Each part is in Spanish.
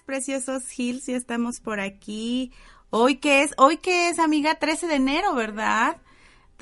Preciosos Hills, ya estamos por aquí. Hoy que es, hoy que es, amiga, 13 de enero, ¿verdad?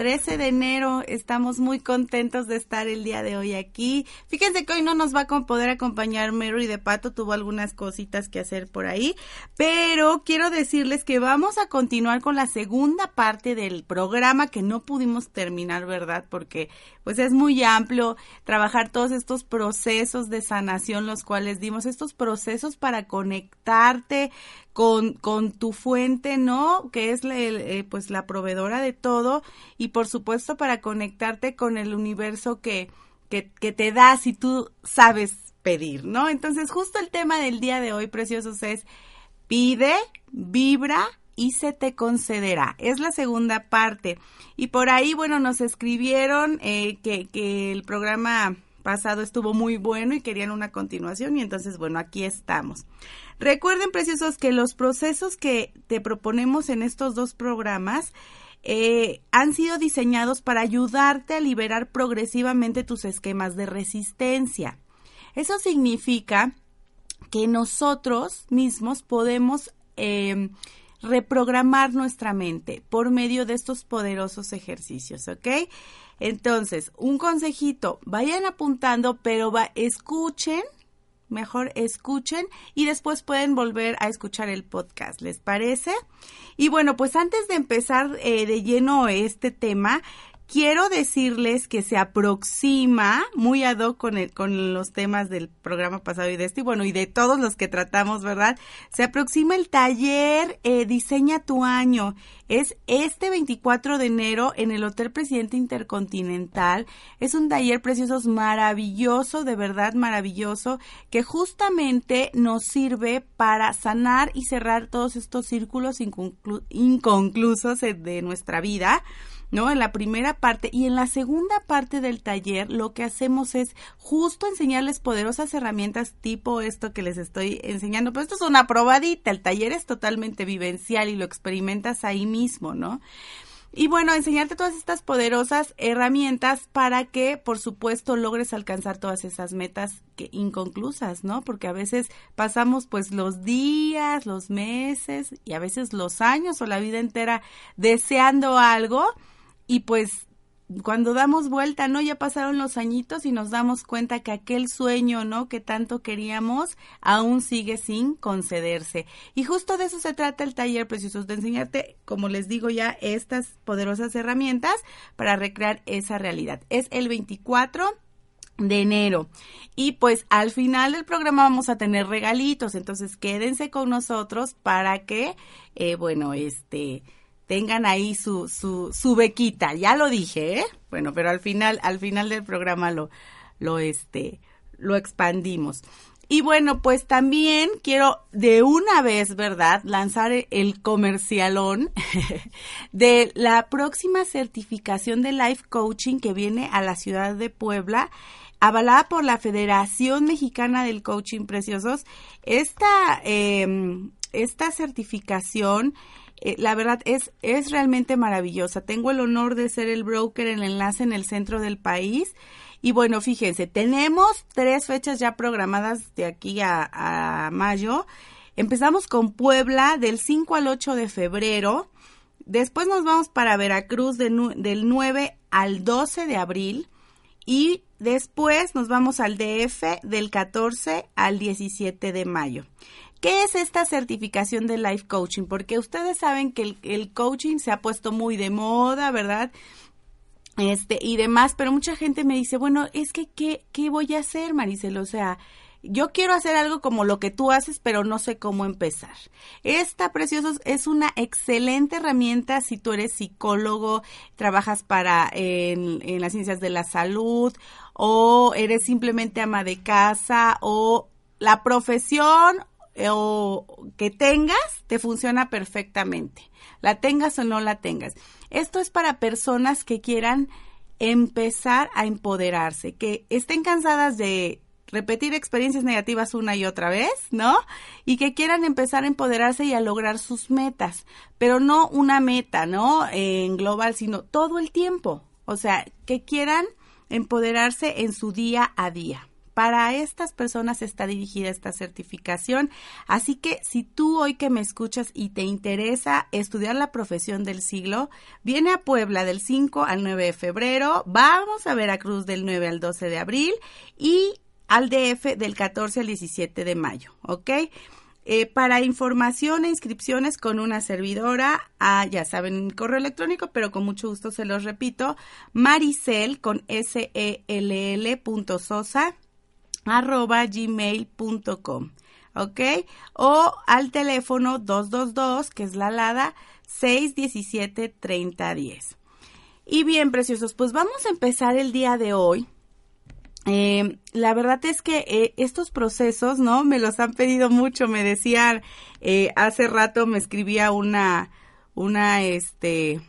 13 de enero. Estamos muy contentos de estar el día de hoy aquí. Fíjense que hoy no nos va a poder acompañar Mary de Pato, tuvo algunas cositas que hacer por ahí, pero quiero decirles que vamos a continuar con la segunda parte del programa que no pudimos terminar, ¿verdad? Porque pues es muy amplio trabajar todos estos procesos de sanación, los cuales dimos, estos procesos para conectarte con, con tu fuente, ¿no? Que es la, eh, pues la proveedora de todo y por supuesto para conectarte con el universo que, que, que te da si tú sabes pedir, ¿no? Entonces justo el tema del día de hoy, preciosos, es pide, vibra y se te concederá. Es la segunda parte. Y por ahí, bueno, nos escribieron eh, que, que el programa pasado estuvo muy bueno y querían una continuación y entonces, bueno, aquí estamos. Recuerden, preciosos, que los procesos que te proponemos en estos dos programas eh, han sido diseñados para ayudarte a liberar progresivamente tus esquemas de resistencia. Eso significa que nosotros mismos podemos eh, reprogramar nuestra mente por medio de estos poderosos ejercicios, ¿ok? Entonces, un consejito, vayan apuntando, pero va, escuchen mejor escuchen y después pueden volver a escuchar el podcast, ¿les parece? Y bueno, pues antes de empezar eh, de lleno este tema, quiero decirles que se aproxima muy ad hoc con, el, con los temas del programa pasado y de este, y bueno, y de todos los que tratamos, ¿verdad? Se aproxima el taller eh, Diseña tu año. Es este 24 de enero en el Hotel Presidente Intercontinental. Es un taller precioso, maravilloso, de verdad maravilloso, que justamente nos sirve para sanar y cerrar todos estos círculos inconclusos de nuestra vida ¿no? En la primera parte y en la segunda parte del taller lo que hacemos es justo enseñarles poderosas herramientas tipo esto que les estoy enseñando, pero esto es una probadita, el taller es totalmente vivencial y lo experimentas ahí mismo, ¿no? Y bueno, enseñarte todas estas poderosas herramientas para que, por supuesto, logres alcanzar todas esas metas que inconclusas, ¿no? Porque a veces pasamos pues los días, los meses y a veces los años o la vida entera deseando algo y pues cuando damos vuelta, ¿no? Ya pasaron los añitos y nos damos cuenta que aquel sueño, ¿no? Que tanto queríamos, aún sigue sin concederse. Y justo de eso se trata el taller Preciosos, de enseñarte, como les digo ya, estas poderosas herramientas para recrear esa realidad. Es el 24 de enero. Y pues al final del programa vamos a tener regalitos, entonces quédense con nosotros para que, eh, bueno, este tengan ahí su, su, su bequita. Ya lo dije, ¿eh? Bueno, pero al final, al final del programa lo, lo, este, lo expandimos. Y bueno, pues también quiero de una vez, ¿verdad?, lanzar el comercialón de la próxima certificación de Life Coaching que viene a la ciudad de Puebla, avalada por la Federación Mexicana del Coaching Preciosos. Esta, em, esta certificación eh, la verdad es, es realmente maravillosa. Tengo el honor de ser el broker, el enlace en el centro del país. Y bueno, fíjense, tenemos tres fechas ya programadas de aquí a, mayo. Empezamos con Puebla del 5 al 8 de febrero. Después nos vamos para Veracruz del 9 al 12 de abril. Y después nos vamos al DF del 14 al 17 de mayo. ¿Qué es esta certificación de life coaching? Porque ustedes saben que el, coaching se ha puesto muy de moda, ¿verdad? Este, y demás, pero mucha gente me dice, bueno, es que, ¿qué, qué voy a hacer, Maricel? O sea, yo quiero hacer algo como lo que tú haces, pero no sé cómo empezar. Esta, preciosos, es una excelente herramienta si tú eres psicólogo, trabajas para en, en las ciencias de la salud, o eres simplemente ama de casa, o la profesión o que tengas te funciona perfectamente. La tengas o no la tengas. Esto es para personas que quieran empezar a empoderarse, que estén cansadas de repetir experiencias negativas una y otra vez, ¿no? Y que quieran empezar a empoderarse y a lograr sus metas, pero no una meta, ¿no? En global, sino todo el tiempo. O sea, que quieran empoderarse en su día a día. Para estas personas está dirigida esta certificación. Así que si tú hoy que me escuchas y te interesa estudiar la profesión del siglo, viene a Puebla del 5 al 9 de febrero, vamos a Veracruz del 9 al 12 de abril y al DF del 14 al 17 de mayo, ¿ok? Eh, para información e inscripciones con una servidora, ah, ya saben correo electrónico, pero con mucho gusto se los repito, maricel con s e l l punto sosa arroba gmail.com, ¿ok? O al teléfono 222, que es la alada 617 3010. Y bien, preciosos, pues vamos a empezar el día de hoy eh, la verdad es que eh, estos procesos, ¿no? Me los han pedido mucho. Me decían, eh, hace rato me escribía una, una, este,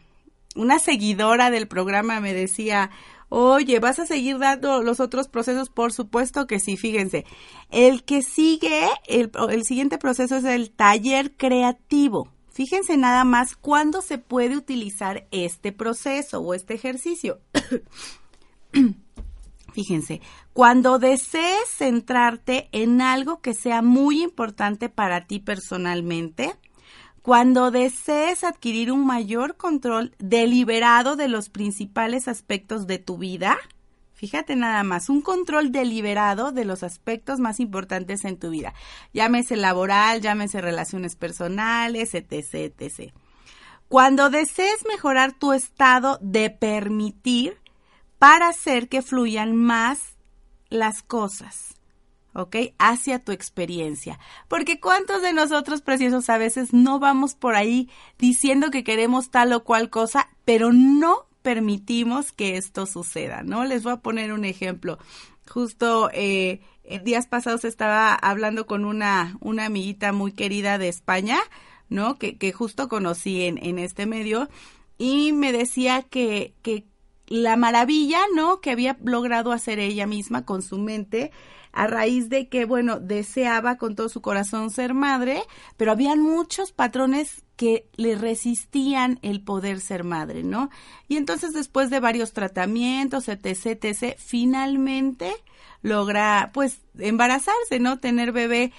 una seguidora del programa, me decía, oye, ¿vas a seguir dando los otros procesos? Por supuesto que sí, fíjense. El que sigue, el, el siguiente proceso es el taller creativo. Fíjense nada más cuándo se puede utilizar este proceso o este ejercicio. Fíjense, cuando desees centrarte en algo que sea muy importante para ti personalmente, cuando desees adquirir un mayor control deliberado de los principales aspectos de tu vida, fíjate nada más, un control deliberado de los aspectos más importantes en tu vida, llámese laboral, llámese relaciones personales, etc., etc. Cuando desees mejorar tu estado de permitir para hacer que fluyan más las cosas. ¿ok? Hacia tu experiencia. Porque cuántos de nosotros preciosos a veces no vamos por ahí diciendo que queremos tal o cual cosa, pero no permitimos que esto suceda, ¿no? Les voy a poner un ejemplo. Justo eh, días pasados estaba hablando con una, una amiguita muy querida de España, ¿no? Que, que justo conocí en, en este medio y me decía que, que la maravilla, ¿no? Que había logrado hacer ella misma con su mente a raíz de que, bueno, deseaba con todo su corazón ser madre, pero habían muchos patrones que le resistían el poder ser madre, ¿no? Y entonces después de varios tratamientos, etc., etc., finalmente logra, pues, embarazarse, ¿no? Tener bebé.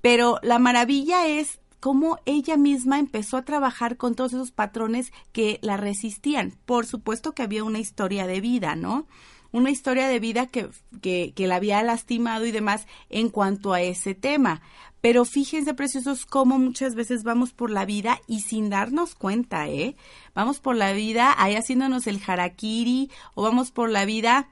Pero la maravilla es cómo ella misma empezó a trabajar con todos esos patrones que la resistían. Por supuesto que había una historia de vida, ¿no? Una historia de vida que, que, la había lastimado y demás en cuanto a ese tema. Pero fíjense, preciosos, cómo muchas veces vamos por la vida y sin darnos cuenta, ¿eh? Vamos por la vida ahí haciéndonos el harakiri o vamos por la vida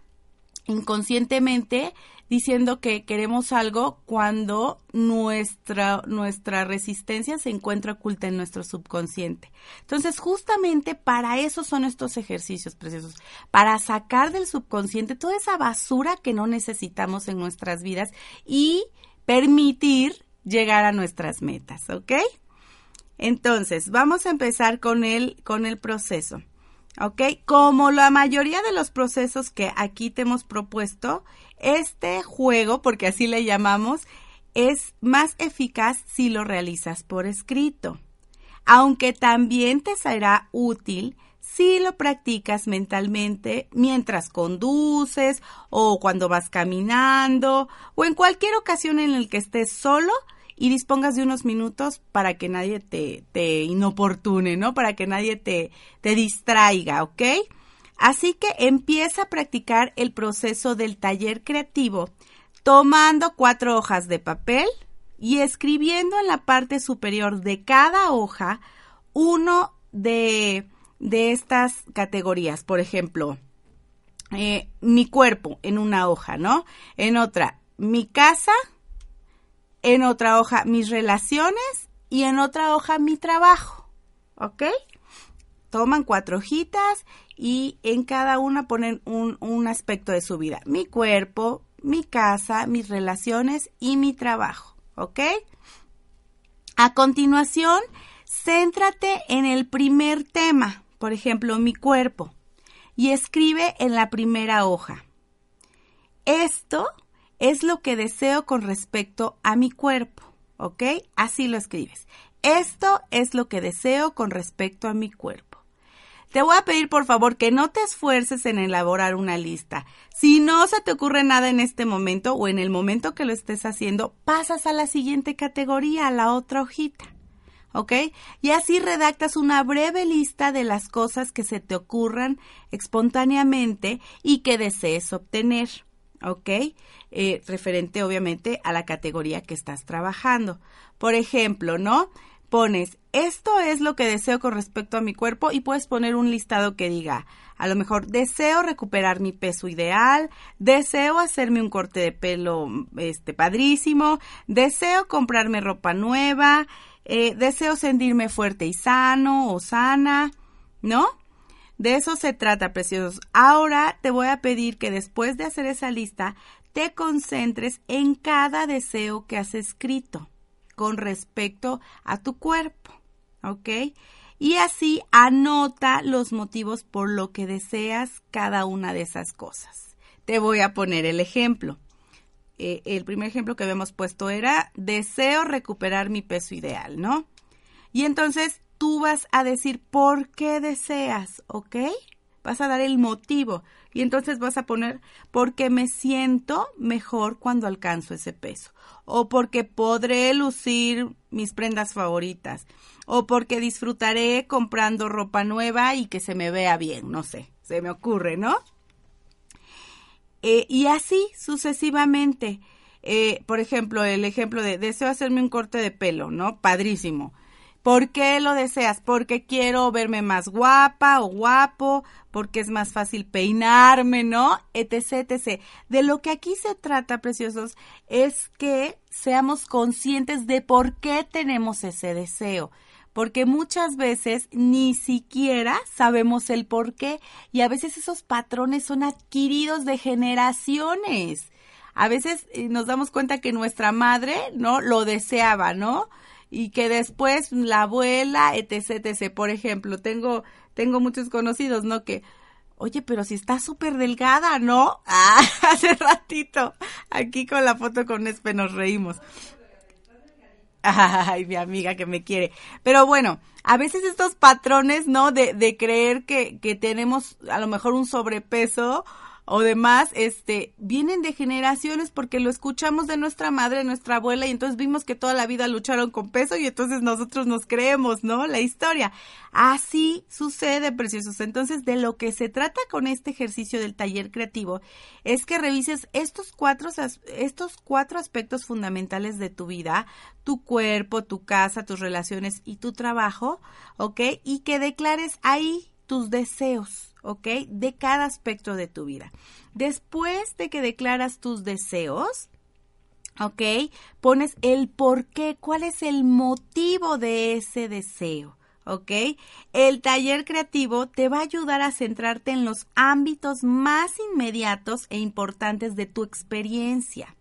inconscientemente diciendo que queremos algo cuando nuestra, nuestra resistencia se encuentra oculta en nuestro subconsciente. Entonces, justamente para eso son estos ejercicios preciosos, para sacar del subconsciente toda esa basura que no necesitamos en nuestras vidas y permitir llegar a nuestras metas, ¿ok? Entonces, vamos a empezar con el, con el proceso. ¿Ok? Como la mayoría de los procesos que aquí te hemos propuesto, este juego, porque así le llamamos, es más eficaz si lo realizas por escrito, aunque también te será útil si lo practicas mentalmente mientras conduces o cuando vas caminando o en cualquier ocasión en la que estés solo y dispongas de unos minutos para que nadie te, te inoportune, ¿no? Para que nadie te, te distraiga, ¿ok? Así que empieza a practicar el proceso del taller creativo tomando cuatro hojas de papel y escribiendo en la parte superior de cada hoja uno de, de estas categorías. Por ejemplo, eh, mi cuerpo en una hoja, ¿no? En otra, mi casa, en otra hoja, mis relaciones y en otra hoja, mi trabajo. ¿Ok? Toman cuatro hojitas y en cada una ponen un, un aspecto de su vida. Mi cuerpo, mi casa, mis relaciones y mi trabajo. ¿Ok? A continuación, céntrate en el primer tema, por ejemplo, mi cuerpo, y escribe en la primera hoja. Esto es lo que deseo con respecto a mi cuerpo, ¿ok? Así lo escribes. Esto es lo que deseo con respecto a mi cuerpo. Te voy a pedir por favor que no te esfuerces en elaborar una lista. Si no se te ocurre nada en este momento o en el momento que lo estés haciendo, pasas a la siguiente categoría, a la otra hojita. ¿ok? Y así redactas una breve lista de las cosas que se te ocurran espontáneamente y que desees obtener, ¿ok? Eh, referente obviamente a la categoría que estás trabajando. Por ejemplo, ¿no? Pones, esto es lo que deseo con respecto a mi cuerpo y puedes poner un listado que diga, a lo mejor deseo recuperar mi peso ideal, deseo hacerme un corte de pelo este padrísimo, deseo comprarme ropa nueva, eh, deseo sentirme fuerte y sano o sana, ¿no? De eso se trata, preciosos. Ahora te voy a pedir que después de hacer esa lista, te concentres en cada deseo que has escrito con respecto a tu cuerpo, ¿ok? Y así anota los motivos por lo que deseas cada una de esas cosas. Te voy a poner el ejemplo. Eh, el primer ejemplo que habíamos puesto era deseo recuperar mi peso ideal, ¿no? Y entonces tú vas a decir por qué deseas, ¿ok? Vas a dar el motivo y entonces vas a poner porque me siento mejor cuando alcanzo ese peso o porque podré lucir mis prendas favoritas o porque disfrutaré comprando ropa nueva y que se me vea bien, no sé, se me ocurre, ¿no? Eh, y así sucesivamente. Eh, por ejemplo, el ejemplo de deseo hacerme un corte de pelo, ¿no? Padrísimo. ¿Por qué lo deseas? Porque quiero verme más guapa o guapo, porque es más fácil peinarme, ¿no? Etc, etc. De lo que aquí se trata, preciosos, es que seamos conscientes de por qué tenemos ese deseo porque muchas veces ni siquiera sabemos el por qué y a veces esos patrones son adquiridos de generaciones. A veces eh, nos damos cuenta que nuestra madre, ¿no? Lo deseaba, ¿no? Y que después la abuela, etc, etc. Por ejemplo, tengo, tengo muchos conocidos, ¿no? Que, oye, pero si está súper delgada, ¿no? Ah, hace ratito, aquí con la foto con Espe nos reímos. Ay, mi amiga que me quiere. Pero bueno, a veces estos patrones, ¿no? De, de creer que, que tenemos a lo mejor un sobrepeso o demás, este, vienen de generaciones porque lo escuchamos de nuestra madre, nuestra abuela, y entonces vimos que toda la vida lucharon con peso y entonces nosotros nos creemos, ¿no? La historia. Así sucede, preciosos. Entonces, de lo que se trata con este ejercicio del taller creativo es que revises estos cuatro, estos cuatro aspectos fundamentales de tu vida, tu cuerpo, tu casa, tus relaciones y tu trabajo, ¿ok? Y que declares ahí tus deseos ¿ok? De cada aspecto de tu vida. Después de que declaras tus deseos, ¿ok? Pones el por qué, cuál es el motivo de ese deseo. ¿ok? El taller creativo te va a ayudar a centrarte en los ámbitos más inmediatos e importantes de tu experiencia.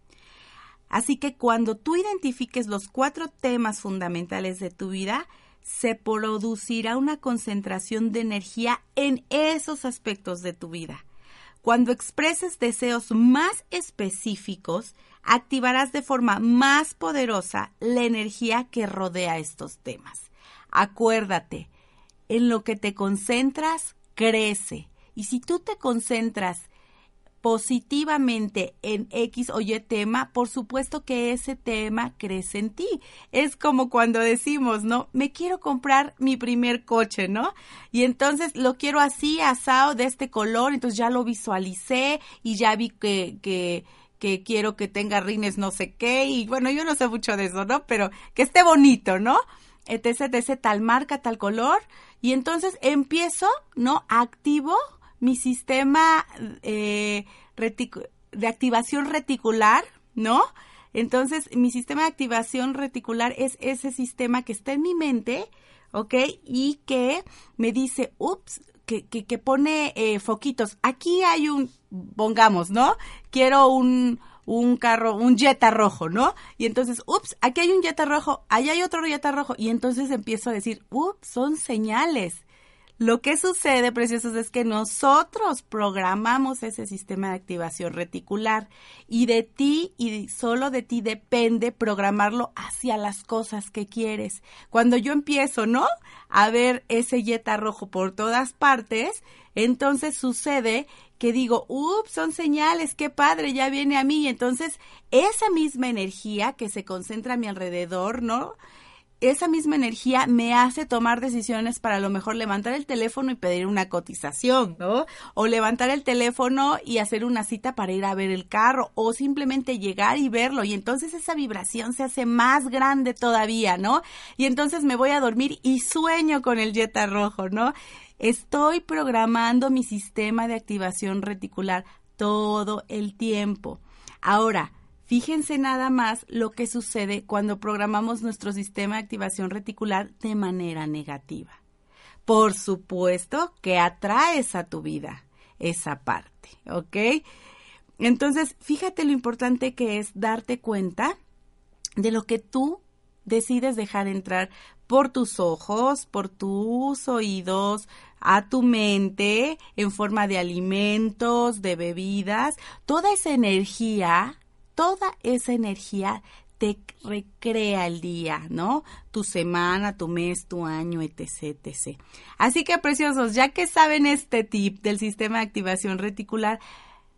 Así que cuando tú identifiques los cuatro temas fundamentales de tu vida, se producirá una concentración de energía en esos aspectos de tu vida. Cuando expreses deseos más específicos, activarás de forma más poderosa la energía que rodea estos temas. Acuérdate, en lo que te concentras, crece. Y si tú te concentras positivamente en X o Y tema, por supuesto que ese tema crece en ti. Es como cuando decimos, ¿no? Me quiero comprar mi primer coche, ¿no? Y entonces lo quiero así, asado, de este color, entonces ya lo visualicé y ya vi que, que, que quiero que tenga rines no sé qué, y bueno, yo no sé mucho de eso, ¿no? Pero que esté bonito, ¿no? Etc, tal marca, tal color, y entonces empiezo, ¿no? Activo mi sistema eh, de activación reticular, ¿no? Entonces, mi sistema de activación reticular es ese sistema que está en mi mente, ¿ok? Y que me dice, ups, que, que, pone eh, foquitos. Aquí hay un, pongamos, ¿no? Quiero un, un carro, un Jetta rojo, ¿no? Y entonces, ups, aquí hay un Jetta rojo, allá hay otro Jetta rojo. Y entonces empiezo a decir, ups, son señales. Lo que sucede, preciosos, es que nosotros programamos ese sistema de activación reticular y de ti y solo de ti depende programarlo hacia las cosas que quieres. Cuando yo empiezo, ¿no? A ver ese yeta rojo por todas partes, entonces sucede que digo, ups, son señales, qué padre, ya viene a mí. Y entonces esa misma energía que se concentra a mi alrededor, ¿no? Esa misma energía me hace tomar decisiones para a lo mejor levantar el teléfono y pedir una cotización, ¿no? O levantar el teléfono y hacer una cita para ir a ver el carro o simplemente llegar y verlo y entonces esa vibración se hace más grande todavía, ¿no? Y entonces me voy a dormir y sueño con el Jetta rojo, ¿no? Estoy programando mi sistema de activación reticular todo el tiempo. Ahora, Fíjense nada más lo que sucede cuando programamos nuestro sistema de activación reticular de manera negativa. Por supuesto que atraes a tu vida esa parte, ¿ok? Entonces, fíjate lo importante que es darte cuenta de lo que tú decides dejar entrar por tus ojos, por tus oídos, a tu mente en forma de alimentos, de bebidas, toda esa energía toda esa energía te recrea el día, ¿no? Tu semana, tu mes, tu año, etc, etc. Así que, preciosos, ya que saben este tip del sistema de activación reticular,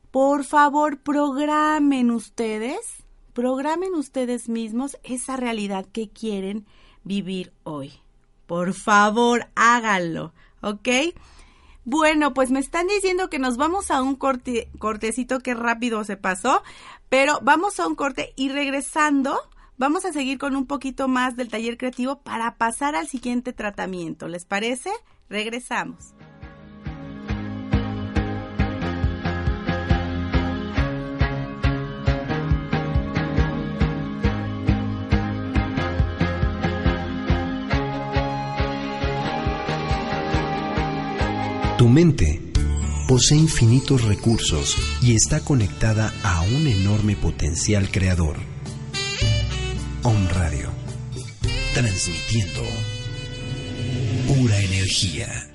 por favor, programen ustedes, programen ustedes mismos esa realidad que quieren vivir hoy. Por favor, háganlo, ¿ok? Bueno, pues me están diciendo que nos vamos a un corte, cortecito que rápido se pasó, pero vamos a un corte y regresando vamos a seguir con un poquito más del taller creativo para pasar al siguiente tratamiento. ¿Les parece? Regresamos. Tu mente posee infinitos recursos y está conectada a un enorme potencial creador. Om Radio, transmitiendo pura energía.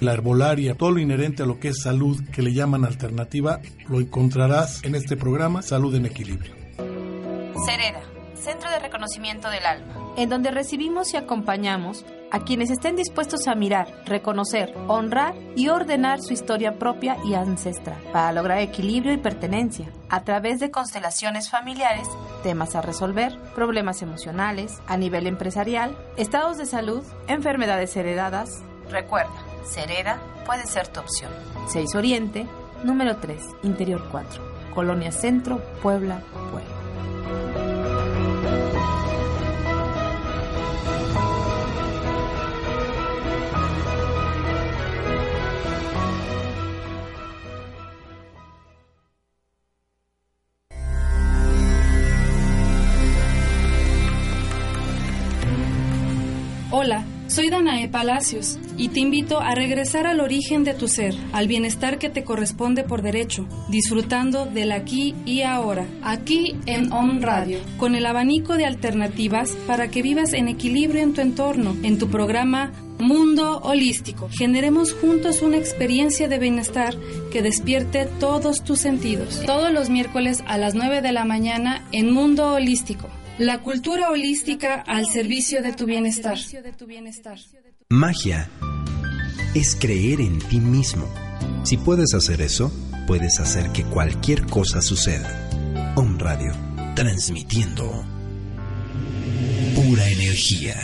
la herbolaria, todo lo inherente a lo que es salud que le llaman alternativa, lo encontrarás en este programa Salud en Equilibrio. Cereda, Centro de Reconocimiento del Alma, en donde recibimos y acompañamos a quienes estén dispuestos a mirar, reconocer, honrar y ordenar su historia propia y ancestral para lograr equilibrio y pertenencia a través de constelaciones familiares, temas a resolver, problemas emocionales, a nivel empresarial, estados de salud, enfermedades heredadas, Recuerda, Cereda puede ser tu opción. 6 Oriente, número 3, Interior 4, Colonia Centro, Puebla, Puebla. Soy Danae Palacios y te invito a regresar al origen de tu ser, al bienestar que te corresponde por derecho, disfrutando del aquí y ahora, aquí en On Radio, con el abanico de alternativas para que vivas en equilibrio en tu entorno, en tu programa Mundo Holístico. Generemos juntos una experiencia de bienestar que despierte todos tus sentidos. Todos los miércoles a las 9 de la mañana en Mundo Holístico la cultura holística al servicio de tu bienestar. Magia es creer en ti mismo. Si puedes hacer eso, puedes hacer que cualquier cosa suceda. Om Radio, transmitiendo pura energía.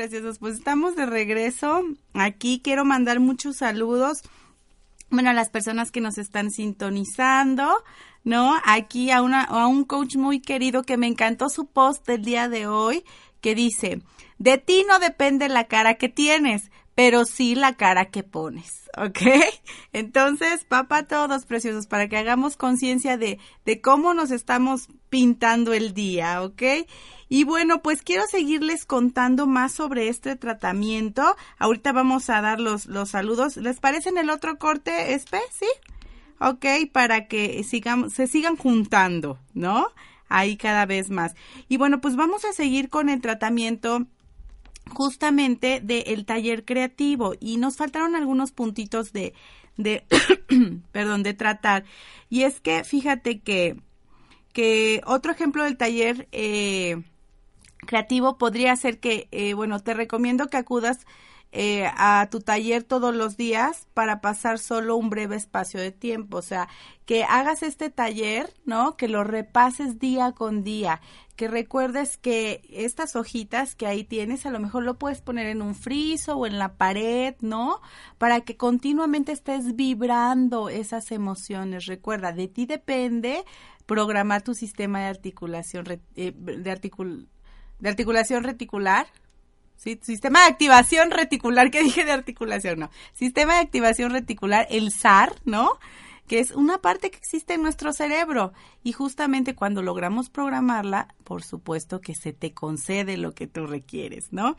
Preciosos, pues estamos de regreso. Aquí quiero mandar muchos saludos. Bueno, a las personas que nos están sintonizando, ¿no? Aquí a, una, a un coach muy querido que me encantó su post del día de hoy, que dice, de ti no depende la cara que tienes, pero sí la cara que pones, ¿ok? Entonces, papá, todos preciosos, para que hagamos conciencia de, de cómo nos estamos pintando el día, ¿ok? Y bueno, pues quiero seguirles contando más sobre este tratamiento. Ahorita vamos a dar los, saludos. ¿Les parece en el otro corte, Espe? ¿Sí? Ok, para que sigamos, se sigan juntando, ¿no? Ahí cada vez más. Y bueno, pues vamos a seguir con el tratamiento justamente del taller creativo y nos faltaron algunos puntitos de, de perdón, de tratar. Y es que fíjate que, que otro ejemplo del taller eh, creativo podría ser que, eh, bueno, te recomiendo que acudas eh, a tu taller todos los días para pasar solo un breve espacio de tiempo. O sea, que hagas este taller, ¿no? Que lo repases día con día. Que recuerdes que estas hojitas que ahí tienes, a lo mejor lo puedes poner en un friso o en la pared, ¿no? Para que continuamente estés vibrando esas emociones. Recuerda, de ti depende programar tu sistema de articulación, eh, de, articul de articulación reticular, ¿sí? Sistema de activación reticular, ¿qué dije de articulación? No. Sistema de activación reticular, el SAR, ¿no? Que es una parte que existe en nuestro cerebro. Y justamente cuando logramos programarla, por supuesto que se te concede lo que tú requieres, ¿no?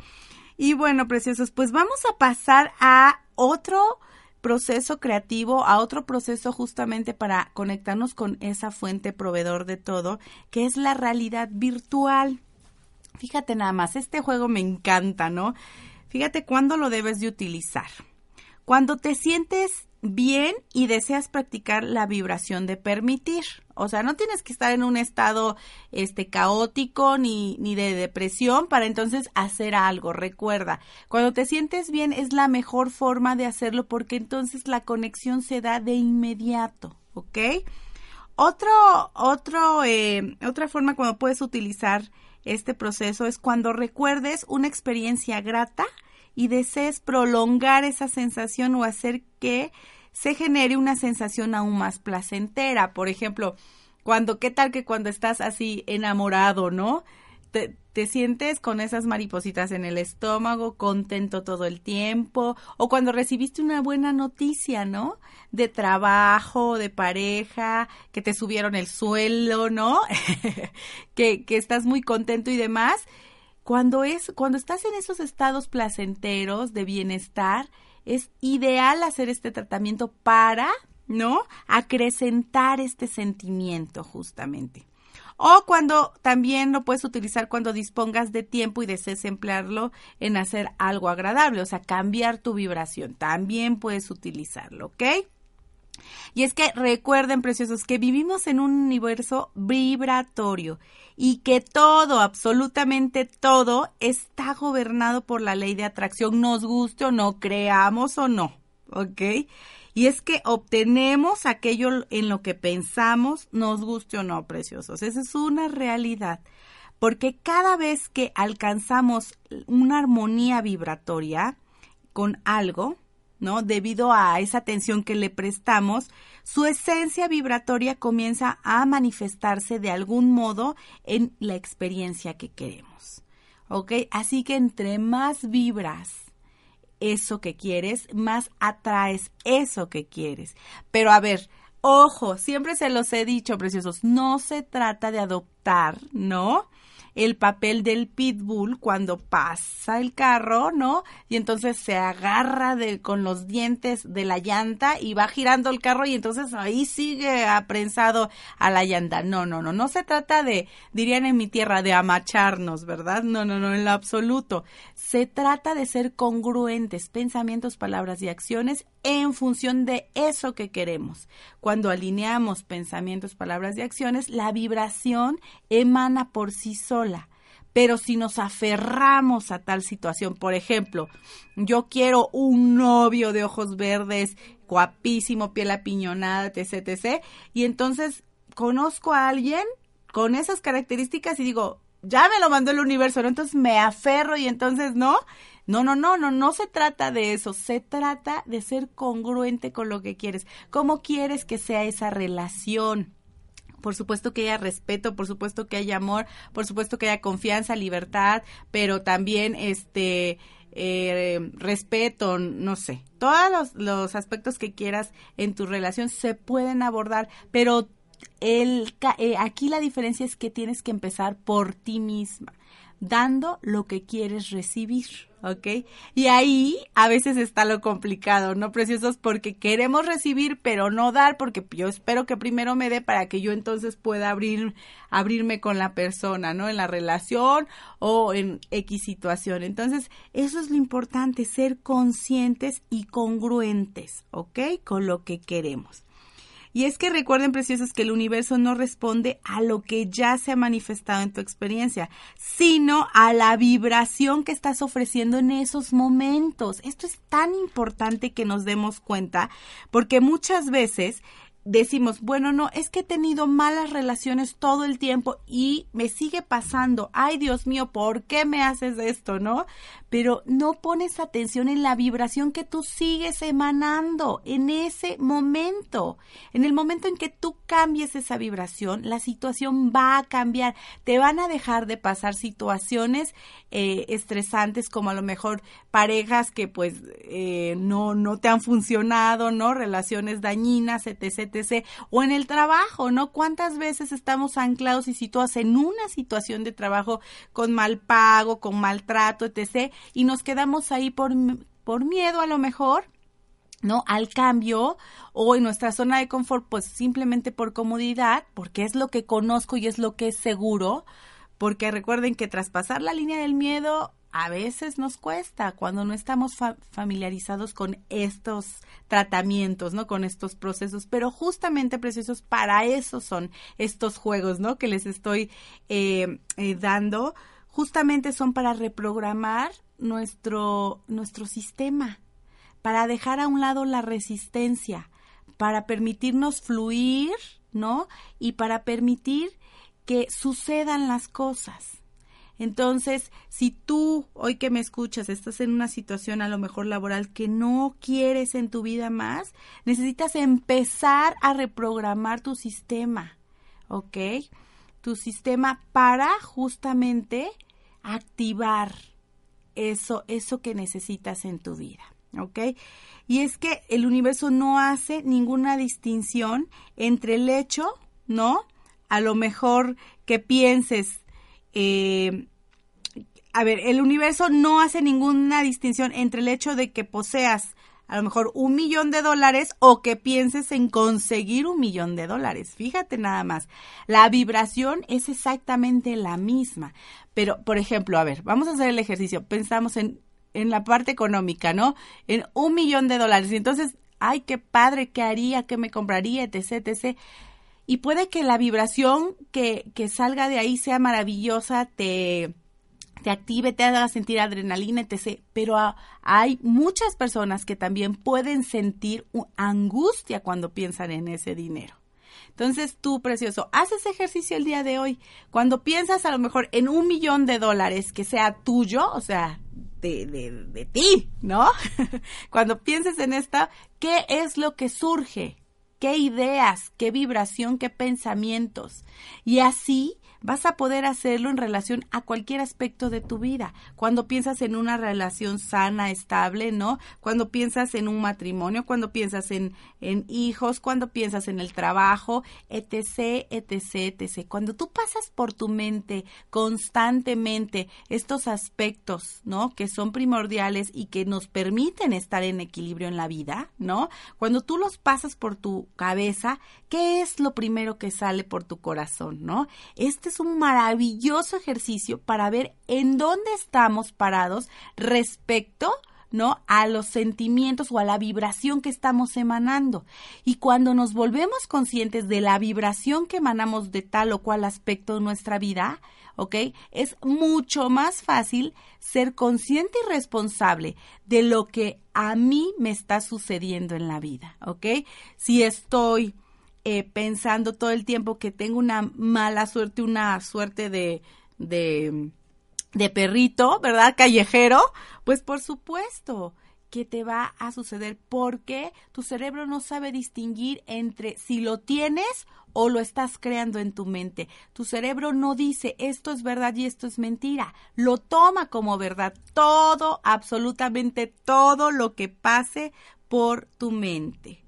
Y bueno, preciosos, pues vamos a pasar a otro proceso creativo, a otro proceso justamente para conectarnos con esa fuente proveedor de todo, que es la realidad virtual. Fíjate nada más, este juego me encanta, ¿no? Fíjate cuándo lo debes de utilizar. Cuando te sientes bien y deseas practicar la vibración de permitir. O sea, no tienes que estar en un estado este caótico ni, ni de depresión para entonces hacer algo. Recuerda, cuando te sientes bien es la mejor forma de hacerlo porque entonces la conexión se da de inmediato, ¿ok? Otro, otro, eh, otra forma cuando puedes utilizar este proceso es cuando recuerdes una experiencia grata y desees prolongar esa sensación o hacer que se genere una sensación aún más placentera. Por ejemplo, cuando, ¿qué tal que cuando estás así enamorado, ¿no? Te, te, sientes con esas maripositas en el estómago, contento todo el tiempo, o cuando recibiste una buena noticia, ¿no? De trabajo, de pareja, que te subieron el suelo, ¿no? que, que estás muy contento y demás. Cuando es, cuando estás en esos estados placenteros de bienestar, es ideal hacer este tratamiento para, ¿no? Acrecentar este sentimiento justamente. O cuando también lo puedes utilizar cuando dispongas de tiempo y desees emplearlo en hacer algo agradable, o sea, cambiar tu vibración. También puedes utilizarlo, ¿ok? Y es que recuerden, preciosos, que vivimos en un universo vibratorio y que todo, absolutamente todo, está gobernado por la ley de atracción, nos guste o no, creamos o no, ¿ok? Y es que obtenemos aquello en lo que pensamos, nos guste o no, preciosos. Esa es una realidad. Porque cada vez que alcanzamos una armonía vibratoria con algo, ¿no? Debido a esa atención que le prestamos, su esencia vibratoria comienza a manifestarse de algún modo en la experiencia que queremos. Así que entre más vibras eso que quieres, más atraes eso que quieres. Pero a ver, ojo, siempre se los he dicho, preciosos, no se trata de adoptar, ¿no? El papel del pitbull cuando pasa el carro, ¿no? Y entonces se agarra con los dientes de la llanta y va girando el carro y entonces ahí sigue aprensado a la llanta. No, no, no, no se trata de, dirían en mi tierra, de amacharnos, ¿verdad? No, no, no, en lo absoluto. Se trata de ser congruentes, pensamientos, palabras y acciones en función de eso que queremos. Cuando alineamos pensamientos, palabras y acciones, la vibración emana por sí sola. Pero si nos aferramos a tal situación, por ejemplo, yo quiero un novio de ojos verdes, guapísimo, piel apiñonada, etc, etc, y entonces conozco a alguien con esas características y digo, ya me lo mandó el universo, ¿no? Entonces me aferro y entonces no. No, no, no, no, no se trata de eso, se trata de ser congruente con lo que quieres. ¿Cómo quieres que sea esa relación? por supuesto que haya respeto, por supuesto que haya amor, por supuesto que haya confianza, libertad, pero también este eh, respeto, no sé, todos los, aspectos que quieras en tu relación se pueden abordar, pero el, eh, aquí la diferencia es que tienes que empezar por ti misma, dando lo que quieres recibir. ¿Ok? Y ahí a veces está lo complicado, ¿no, preciosos? Porque queremos recibir, pero no dar, porque yo espero que primero me dé para que yo entonces pueda abrir, abrirme con la persona, ¿no? En la relación o en X situación. Entonces, eso es lo importante, ser conscientes y congruentes, ¿ok? Con lo que queremos. Y es que recuerden, preciosos, que el universo no responde a lo que ya se ha manifestado en tu experiencia, sino a la vibración que estás ofreciendo en esos momentos. Esto es tan importante que nos demos cuenta, porque muchas veces decimos, bueno, no, es que he tenido malas relaciones todo el tiempo y me sigue pasando. Ay, Dios mío, ¿por qué me haces esto, no? Pero no pones atención en la vibración que tú sigues emanando en ese momento. En el momento en que tú cambies esa vibración, la situación va a cambiar. Te van a dejar de pasar situaciones eh, estresantes como a lo mejor parejas que pues eh, no, no te han funcionado, ¿no? Relaciones dañinas, etc o en el trabajo, ¿no? ¿Cuántas veces estamos anclados y situados en una situación de trabajo con mal pago, con maltrato, etc. y nos quedamos ahí por, por miedo a lo mejor? ¿no? Al cambio o en nuestra zona de confort, pues simplemente por comodidad, porque es lo que conozco y es lo que es seguro, porque recuerden que traspasar la línea del miedo a veces nos cuesta cuando no estamos familiarizados con estos tratamientos, ¿no? Con estos procesos, pero justamente preciosos para eso son estos juegos, ¿no? Que les estoy eh, eh, dando, justamente son para reprogramar nuestro, nuestro sistema, para dejar a un lado la resistencia, para permitirnos fluir, ¿no? Y para permitir que sucedan las cosas. Entonces, si tú, hoy que me escuchas, estás en una situación a lo mejor laboral que no quieres en tu vida más, necesitas empezar a reprogramar tu sistema, ¿ok? Tu sistema para justamente activar eso, eso que necesitas en tu vida, ¿ok? Y es que el universo no hace ninguna distinción entre el hecho, ¿no? A lo mejor que pienses, eh, a ver, el universo no hace ninguna distinción entre el hecho de que poseas a lo mejor un millón de dólares o que pienses en conseguir un millón de dólares. Fíjate nada más. La vibración es exactamente la misma. Pero, por ejemplo, a ver, vamos a hacer el ejercicio. Pensamos en, en la parte económica, ¿no? En un millón de dólares. Y entonces, ay, qué padre, qué haría, qué me compraría, etc.. Y puede que la vibración que, que salga de ahí sea maravillosa, te te active, te haga sentir adrenalina, etc. Pero hay muchas personas que también pueden sentir angustia cuando piensan en ese dinero. Entonces tú, precioso, haz ese ejercicio el día de hoy. Cuando piensas a lo mejor en un millón de dólares que sea tuyo, o sea, de, de, de ti, ¿no? Cuando pienses en esta, ¿qué es lo que surge? ¿Qué ideas? ¿Qué vibración? ¿Qué pensamientos? Y así vas a poder hacerlo en relación a cualquier aspecto de tu vida. Cuando piensas en una relación sana, estable, ¿no? Cuando piensas en un matrimonio, cuando piensas en, en hijos, cuando piensas en el trabajo, etc., etc., etc. Cuando tú pasas por tu mente constantemente estos aspectos, ¿no? Que son primordiales y que nos permiten estar en equilibrio en la vida, ¿no? Cuando tú los pasas por tu cabeza, ¿qué es lo primero que sale por tu corazón, ¿no? Este es un maravilloso ejercicio para ver en dónde estamos parados respecto ¿no? A los sentimientos o a la vibración que estamos emanando. Y cuando nos volvemos conscientes de la vibración que emanamos de tal o cual aspecto de nuestra vida, ¿ok? Es mucho más fácil ser consciente y responsable de lo que a mí me está sucediendo en la vida, ¿ok? Si estoy eh, pensando todo el tiempo que tengo una mala suerte, una suerte de, de, de perrito, ¿verdad? Callejero, pues por supuesto que te va a suceder porque tu cerebro no sabe distinguir entre si lo tienes o lo estás creando en tu mente. Tu cerebro no dice esto es verdad y esto es mentira. Lo toma como verdad. Todo, absolutamente todo lo que pase por tu mente.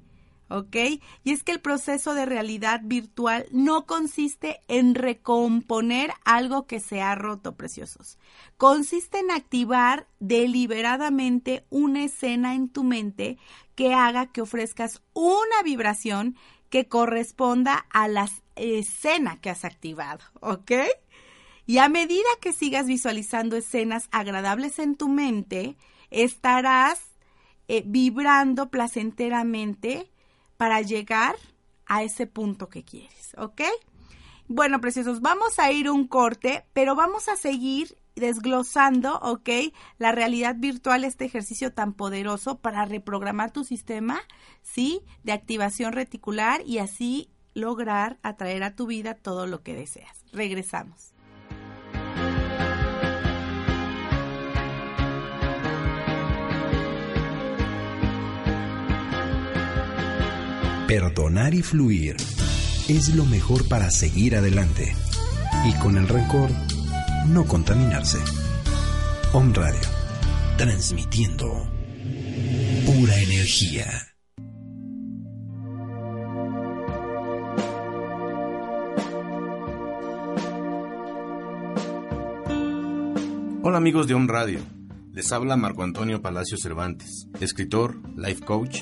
¿Ok? Y es que el proceso de realidad virtual no consiste en recomponer algo que se ha roto, preciosos. Consiste en activar deliberadamente una escena en tu mente que haga que ofrezcas una vibración que corresponda a la escena que has activado, ¿ok? Y a medida que sigas visualizando escenas agradables en tu mente, estarás eh, vibrando placenteramente para llegar a ese punto que quieres, ¿ok? Bueno, preciosos, vamos a ir un corte, pero vamos a seguir desglosando, ¿ok? La realidad virtual, este ejercicio tan poderoso para reprogramar tu sistema, ¿sí? De activación reticular y así lograr atraer a tu vida todo lo que deseas. Regresamos. Perdonar y fluir es lo mejor para seguir adelante. Y con el rencor, no contaminarse. Om Radio, transmitiendo pura energía. Hola amigos de Om Radio, les habla Marco Antonio Palacio Cervantes, escritor, life coach,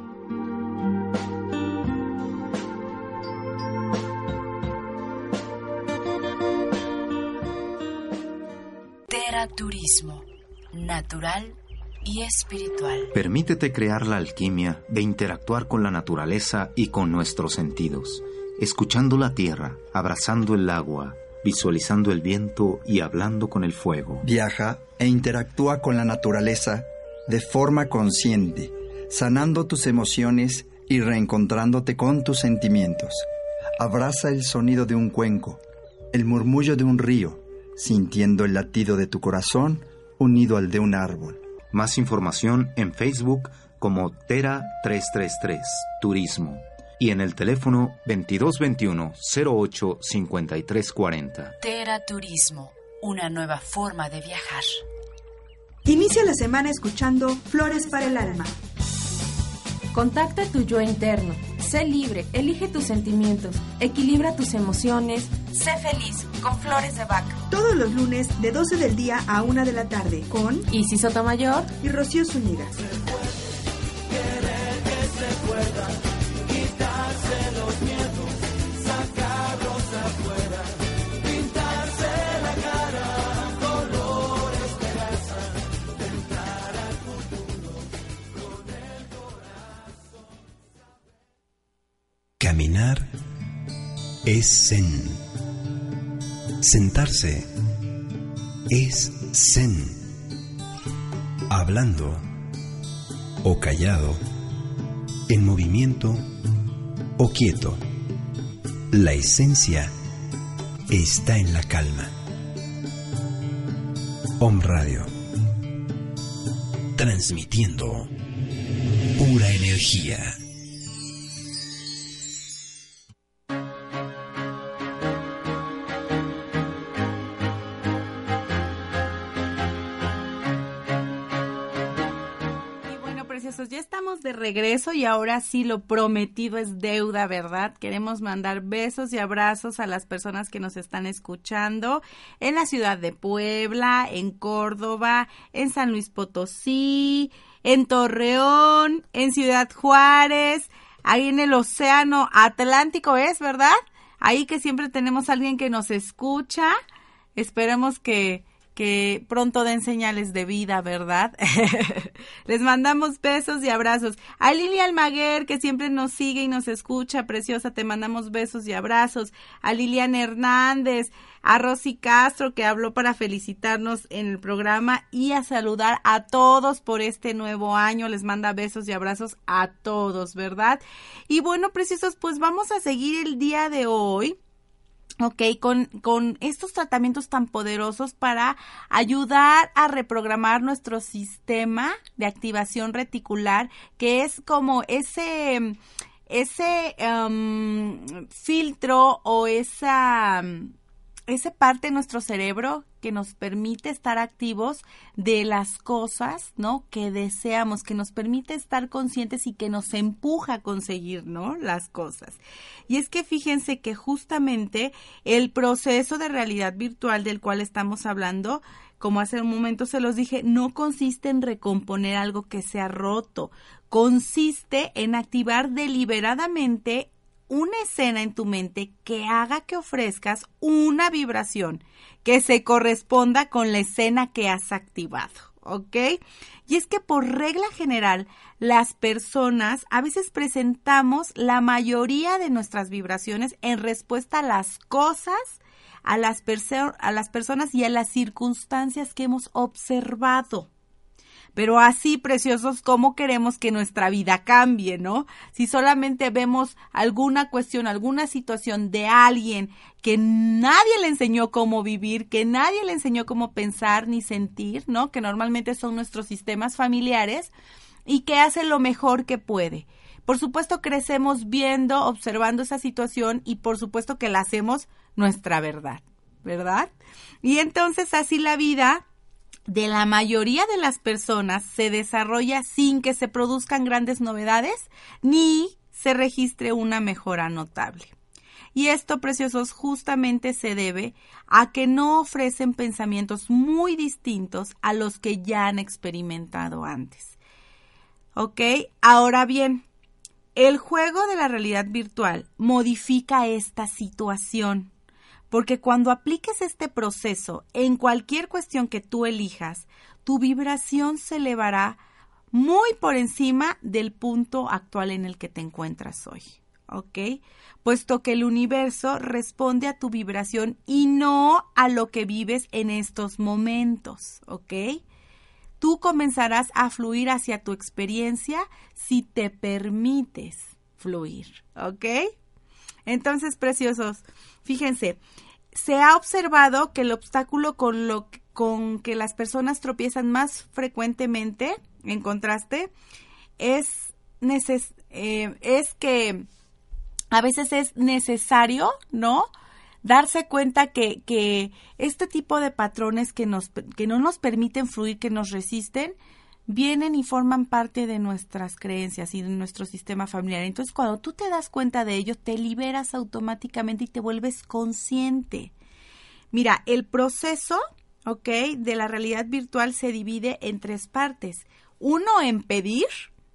Turismo, natural y espiritual. Permítete crear la alquimia de interactuar con la naturaleza y con nuestros sentidos, escuchando la tierra, abrazando el agua, visualizando el viento y hablando con el fuego. Viaja e interactúa con la naturaleza de forma consciente, sanando tus emociones y reencontrándote con tus sentimientos. Abraza el sonido de un cuenco, el murmullo de un río, sintiendo el latido de tu corazón unido al de un árbol. Más información en Facebook como Tera 333 Turismo y en el teléfono 2221 08 5340. Tera Turismo, una nueva forma de viajar. Inicia la semana escuchando Flores para el Alma. Contacta tu yo interno. Sé libre, elige tus sentimientos, equilibra tus emociones. Sé feliz con Flores de Vaca. Todos los lunes de 12 del día a 1 de la tarde con Isis Sotomayor y Rocío Zúñiga. Caminar es zen. Sentarse es zen. Hablando o callado, en movimiento o quieto, la esencia está en la calma. Om Radio. Transmitiendo pura energía. Regreso y ahora sí lo prometido es deuda, ¿verdad? Queremos mandar besos y abrazos a las personas que nos están escuchando en la ciudad de Puebla, en Córdoba, en San Luis Potosí, en Torreón, en Ciudad Juárez, ahí en el Océano Atlántico es, ¿verdad? Ahí que siempre tenemos a alguien que nos escucha. Esperemos que que pronto den señales de vida, ¿verdad? Les mandamos besos y abrazos. A Lili Almaguer, que siempre nos sigue y nos escucha, preciosa, te mandamos besos y abrazos. A Lilian Hernández, a Rosy Castro, que habló para felicitarnos en el programa y a saludar a todos por este nuevo año. Les manda besos y abrazos a todos, ¿verdad? Y bueno, preciosos, pues vamos a seguir el día de hoy Ok, con, con estos tratamientos tan poderosos para ayudar a reprogramar nuestro sistema de activación reticular, que es como ese, ese um, filtro o esa esa parte de nuestro cerebro que nos permite estar activos de las cosas, ¿no? Que deseamos, que nos permite estar conscientes y que nos empuja a conseguir, ¿no? Las cosas. Y es que fíjense que justamente el proceso de realidad virtual del cual estamos hablando, como hace un momento se los dije, no consiste en recomponer algo que se ha roto, consiste en activar deliberadamente una escena en tu mente que haga que ofrezcas una vibración que se corresponda con la escena que has activado, ¿ok? Y es que por regla general, las personas a veces presentamos la mayoría de nuestras vibraciones en respuesta a las cosas, a las, a las personas y a las circunstancias que hemos observado pero así preciosos como queremos que nuestra vida cambie, ¿no? Si solamente vemos alguna cuestión, alguna situación de alguien que nadie le enseñó cómo vivir, que nadie le enseñó cómo pensar ni sentir, ¿no? Que normalmente son nuestros sistemas familiares y que hace lo mejor que puede. Por supuesto crecemos viendo, observando esa situación y por supuesto que la hacemos nuestra verdad, ¿verdad? Y entonces así la vida de la mayoría de las personas se desarrolla sin que se produzcan grandes novedades ni se registre una mejora notable. Y esto, preciosos, justamente se debe a que no ofrecen pensamientos muy distintos a los que ya han experimentado antes. ¿Ok? Ahora bien, el juego de la realidad virtual modifica esta situación porque cuando apliques este proceso en cualquier cuestión que tú elijas, tu vibración se elevará muy por encima del punto actual en el que te encuentras hoy. ¿Ok? Puesto que el universo responde a tu vibración y no a lo que vives en estos momentos. ¿Ok? Tú comenzarás a fluir hacia tu experiencia si te permites fluir. ¿Ok? Entonces, preciosos, fíjense, se ha observado que el obstáculo con lo con que las personas tropiezan más frecuentemente, en contraste, es, eh, es que a veces es necesario, ¿no? Darse cuenta que, que este tipo de patrones que, nos, que no nos permiten fluir, que nos resisten, vienen y forman parte de nuestras creencias y de nuestro sistema familiar. Entonces, cuando tú te das cuenta de ello, te liberas automáticamente y te vuelves consciente. Mira, el proceso, ¿ok? De la realidad virtual se divide en tres partes. Uno, en pedir,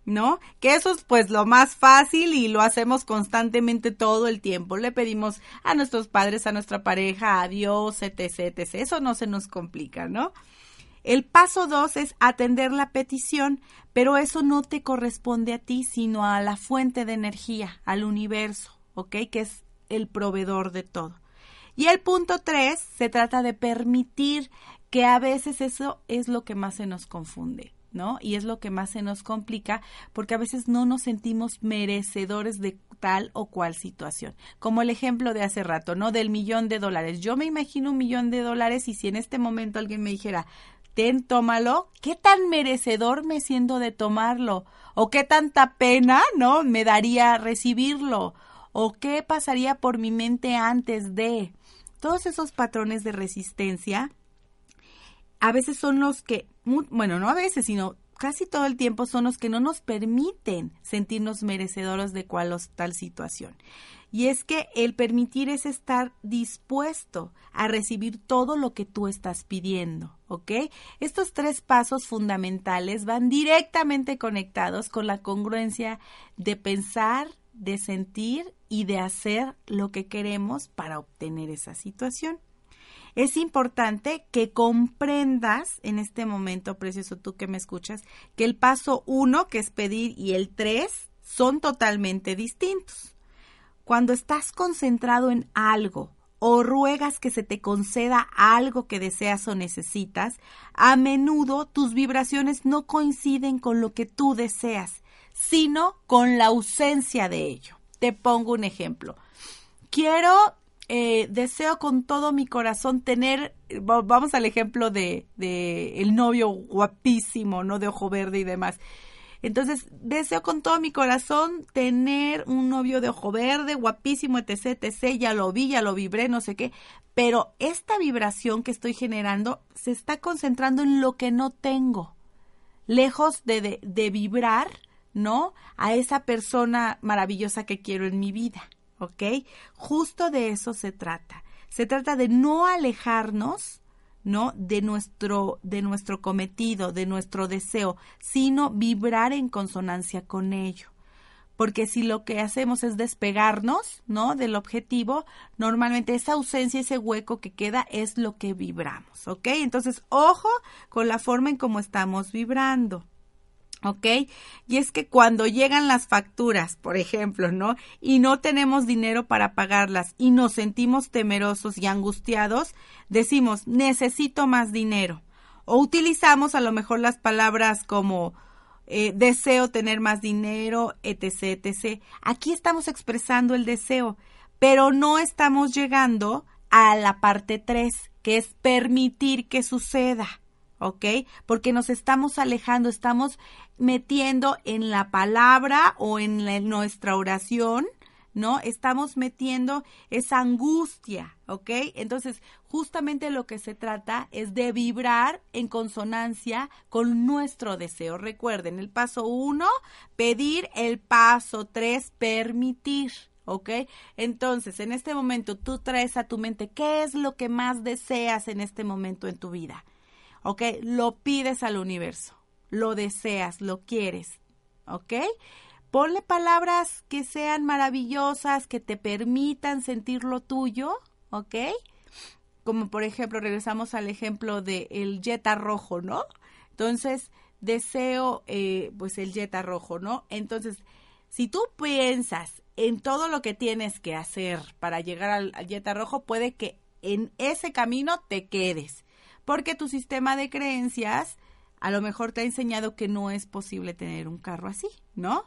¿no? Que eso es pues lo más fácil y lo hacemos constantemente todo el tiempo. Le pedimos a nuestros padres, a nuestra pareja, a Dios, etc, etc. Eso no se nos complica, ¿no? El paso dos es atender la petición, pero eso no te corresponde a ti, sino a la fuente de energía, al universo, ¿ok? Que es el proveedor de todo. Y el punto tres se trata de permitir que a veces eso es lo que más se nos confunde. ¿no? Y es lo que más se nos complica porque a veces no nos sentimos merecedores de tal o cual situación. Como el ejemplo de hace rato, ¿no? Del millón de dólares. Yo me imagino un millón de dólares y si en este momento alguien me dijera, ten, tómalo, ¿qué tan merecedor me siento de tomarlo? ¿O qué tanta pena, no, me daría recibirlo? ¿O qué pasaría por mi mente antes de? Todos esos patrones de resistencia a veces son los que, bueno, no a veces, sino casi todo el tiempo son los que no nos permiten sentirnos merecedores de cual o tal situación. Y es que el permitir es estar dispuesto a recibir todo lo que tú estás pidiendo, ¿ok? Estos tres pasos fundamentales van directamente conectados con la congruencia de pensar, de sentir y de hacer lo que queremos para obtener esa situación. es importante que comprendas en este momento, precioso tú que me escuchas, que el paso uno, que es pedir, y el tres son totalmente distintos. Cuando estás concentrado en algo o ruegas que se te conceda algo que deseas o necesitas, a menudo tus vibraciones no coinciden con lo que tú deseas, sino con la ausencia de ello. Te pongo un ejemplo. Quiero, eh, deseo con todo mi corazón tener, vamos al ejemplo de, de el novio guapísimo, ¿no? De ojo verde y demás. Entonces, deseo con todo mi corazón tener un novio de ojo verde, guapísimo, etc, etc, ya lo vi, ya lo vibré, no sé qué, pero esta vibración que estoy generando se está concentrando en lo que no tengo, lejos de, de, de vibrar, ¿no? A esa persona maravillosa que quiero en mi vida, ¿ok? Justo de eso se trata. Se trata de no alejarnos ¿no? De nuestro, de nuestro cometido, de nuestro deseo, sino vibrar en consonancia con ello. Porque si lo que hacemos es despegarnos, ¿no? Del objetivo, normalmente esa ausencia, ese hueco que queda es lo que vibramos, ¿ok? Entonces, ojo con la forma en cómo estamos vibrando. ¿Ok? Y es que cuando llegan las facturas, por ejemplo, ¿no? Y no tenemos dinero para pagarlas y nos sentimos temerosos y angustiados, decimos, necesito más dinero. O utilizamos a lo mejor las palabras como eh, deseo tener más dinero, etc., etc. Aquí estamos expresando el deseo, pero no estamos llegando a la parte 3, que es permitir que suceda. ¿Ok? Porque nos estamos alejando, estamos metiendo en la palabra o en, nuestra oración, ¿no? Estamos metiendo esa angustia, ¿ok? Entonces, justamente lo que se trata es de vibrar en consonancia con nuestro deseo. Recuerden, el paso uno, pedir, el paso tres, permitir. ¿ok? Entonces, en este momento tú traes a tu mente qué es lo que más deseas en este momento en tu vida. ¿Ok? Lo pides al universo, lo deseas, lo quieres, ¿ok? Ponle palabras que sean maravillosas, que te permitan sentir lo tuyo, ¿ok? Como por ejemplo, regresamos al ejemplo del el Jetta rojo, ¿no? Entonces, deseo, eh, pues el Jetta rojo, ¿no? Entonces, si tú piensas en todo lo que tienes que hacer para llegar al, al Jetta rojo, puede que en ese camino te quedes porque tu sistema de creencias a lo mejor te ha enseñado que no es posible tener un carro así, ¿no?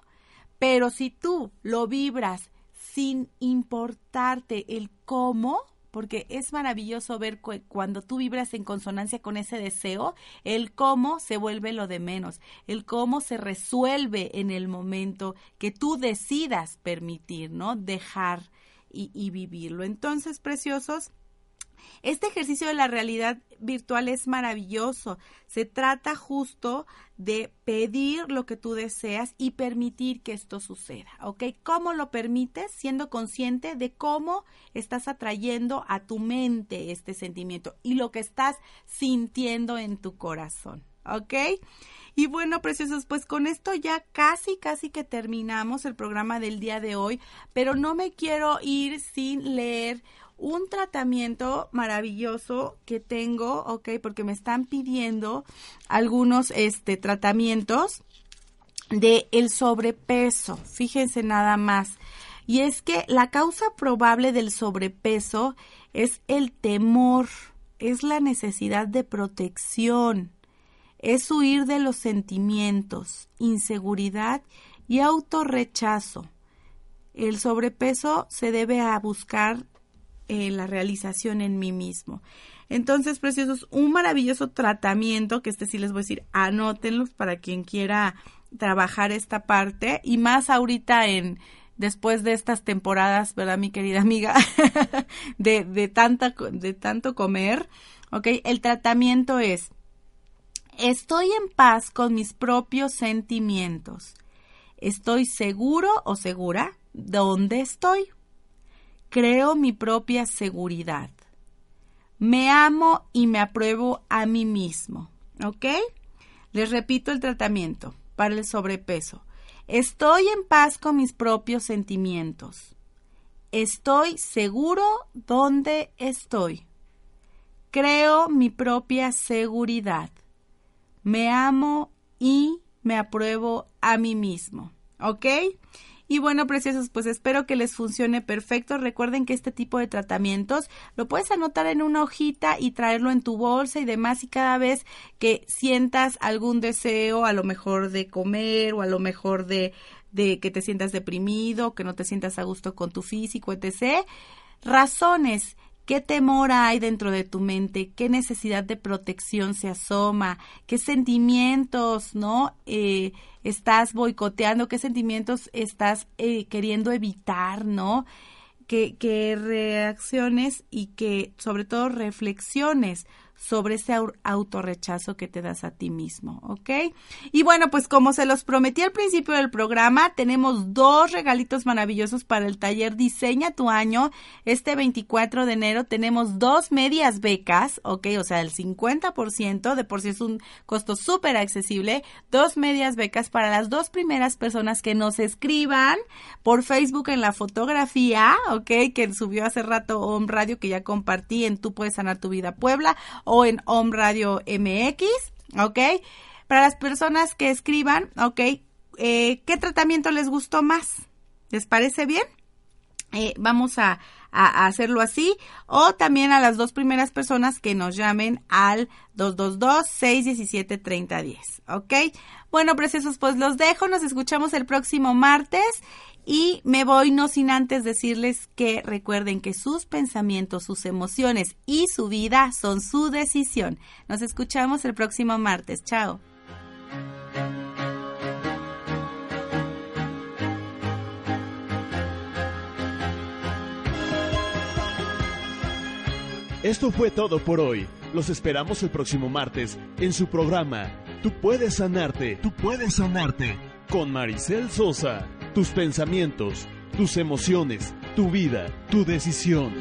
Pero si tú lo vibras sin importarte el cómo, porque es maravilloso ver cuando tú vibras en consonancia con ese deseo, el cómo se vuelve lo de menos, el cómo se resuelve en el momento que tú decidas permitir, ¿no? Dejar y, y vivirlo. Entonces, preciosos, este ejercicio de la realidad virtual es maravilloso. Se trata justo de pedir lo que tú deseas y permitir que esto suceda, ¿ok? ¿Cómo lo permites? Siendo consciente de cómo estás atrayendo a tu mente este sentimiento y lo que estás sintiendo en tu corazón, ¿ok? Y bueno, preciosos, pues con esto ya casi, casi que terminamos el programa del día de hoy, pero no me quiero ir sin leer un tratamiento maravilloso que tengo, ok, porque me están pidiendo algunos este, tratamientos de el sobrepeso. Fíjense nada más. Y es que la causa probable del sobrepeso es el temor, es la necesidad de protección, es huir de los sentimientos, inseguridad y autorrechazo. El sobrepeso se debe a buscar la realización en mí mismo. Entonces, preciosos, un maravilloso tratamiento, que este sí les voy a decir, anótenlos para quien quiera trabajar esta parte y más ahorita en después de estas temporadas, ¿verdad, mi querida amiga? de, de, tanta, de tanto comer, ¿ok? El tratamiento es, estoy en paz con mis propios sentimientos. Estoy seguro o segura dónde estoy. Creo mi propia seguridad. Me amo y me apruebo a mí mismo. ¿Ok? Les repito el tratamiento para el sobrepeso. Estoy en paz con mis propios sentimientos. Estoy seguro donde estoy. Creo mi propia seguridad. Me amo y me apruebo a mí mismo. ¿Ok? Y bueno, preciosos, pues espero que les funcione perfecto. Recuerden que este tipo de tratamientos lo puedes anotar en una hojita y traerlo en tu bolsa y demás. Y cada vez que sientas algún deseo, a lo mejor de comer o a lo mejor de, de que te sientas deprimido, que no te sientas a gusto con tu físico, etc. Razones ¿Qué temor hay dentro de tu mente? ¿Qué necesidad de protección se asoma? ¿Qué sentimientos, no? Eh, estás boicoteando, qué sentimientos estás eh, queriendo evitar, ¿no? Que, que reacciones y que sobre todo reflexiones sobre ese autorrechazo que te das a ti mismo, ¿ok? Y bueno, pues como se los prometí al principio del programa, tenemos dos regalitos maravillosos para el taller Diseña tu año. Este 24 de enero tenemos dos medias becas, ¿ok? O sea, el 50%, de por sí es un costo súper accesible, dos medias becas para las dos primeras personas que nos escriban por Facebook en la fotografía, ¿ok? Que subió hace rato Home Radio que ya compartí en Tú puedes sanar tu vida Puebla o en Home Radio MX, ¿ok? Para las personas que escriban, ¿ok? Eh, ¿Qué tratamiento les gustó más? ¿Les parece bien? Eh, vamos a, hacerlo así. O también a las dos primeras personas que nos llamen al 222-617-3010. ¿Ok? Bueno, preciosos, pues los dejo. Nos escuchamos el próximo martes. Y me voy no sin antes decirles que recuerden que sus pensamientos, sus emociones y su vida son su decisión. Nos escuchamos el próximo martes. Chao. Esto fue todo por hoy. Los esperamos el próximo martes en su programa Tú puedes sanarte, tú puedes sanarte con Maricel Sosa tus pensamientos, tus emociones, tu vida, tu decisión.